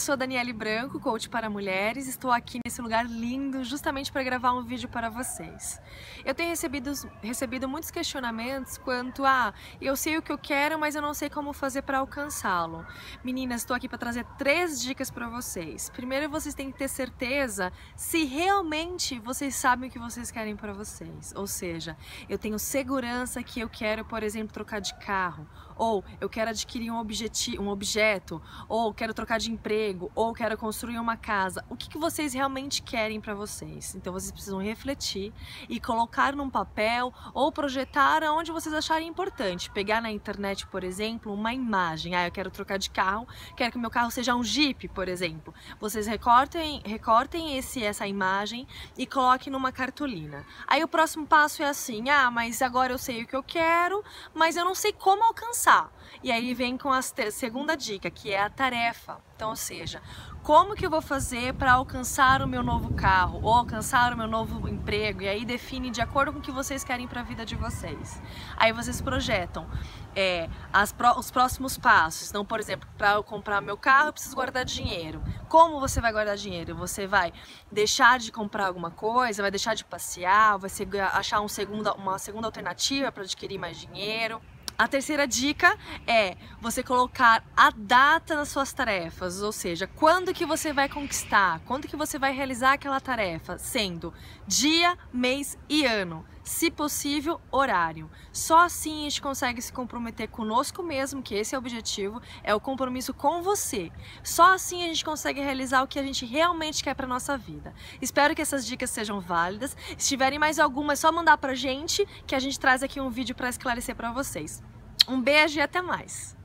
sou a Daniele Branco, coach para mulheres. Estou aqui nesse lugar lindo justamente para gravar um vídeo para vocês. Eu tenho recebido, recebido muitos questionamentos quanto a eu sei o que eu quero, mas eu não sei como fazer para alcançá-lo. Meninas, estou aqui para trazer três dicas para vocês. Primeiro, vocês têm que ter certeza se realmente vocês sabem o que vocês querem para vocês. Ou seja, eu tenho segurança que eu quero, por exemplo, trocar de carro, ou eu quero adquirir um, objetivo, um objeto, ou quero trocar de emprego, ou quero construir uma casa. O que, que vocês realmente querem para vocês? Então vocês precisam refletir e colocar num papel ou projetar aonde vocês acharem importante. Pegar na internet, por exemplo, uma imagem. Ah, eu quero trocar de carro, quero que meu carro seja um Jeep, por exemplo. Vocês recortem, recortem esse, essa imagem e coloquem numa cartolina. Aí o próximo passo é assim: ah, mas agora eu sei o que eu quero, mas eu não sei como alcançar. E aí vem com a segunda dica, que é a tarefa. Então, ou seja, como que eu vou fazer para alcançar o meu novo carro ou alcançar o meu novo emprego? E aí define de acordo com o que vocês querem para a vida de vocês. Aí vocês projetam é, as, os próximos passos. Então, por exemplo, para eu comprar meu carro, eu preciso guardar dinheiro. Como você vai guardar dinheiro? Você vai deixar de comprar alguma coisa, vai deixar de passear, vai achar um segunda, uma segunda alternativa para adquirir mais dinheiro. A terceira dica é você colocar a data nas suas tarefas, ou seja, quando que você vai conquistar, quando que você vai realizar aquela tarefa, sendo dia, mês e ano, se possível, horário. Só assim a gente consegue se comprometer conosco mesmo, que esse é o objetivo, é o compromisso com você. Só assim a gente consegue realizar o que a gente realmente quer para nossa vida. Espero que essas dicas sejam válidas. Se tiverem mais alguma, é só mandar pra gente que a gente traz aqui um vídeo para esclarecer para vocês. Um beijo e até mais!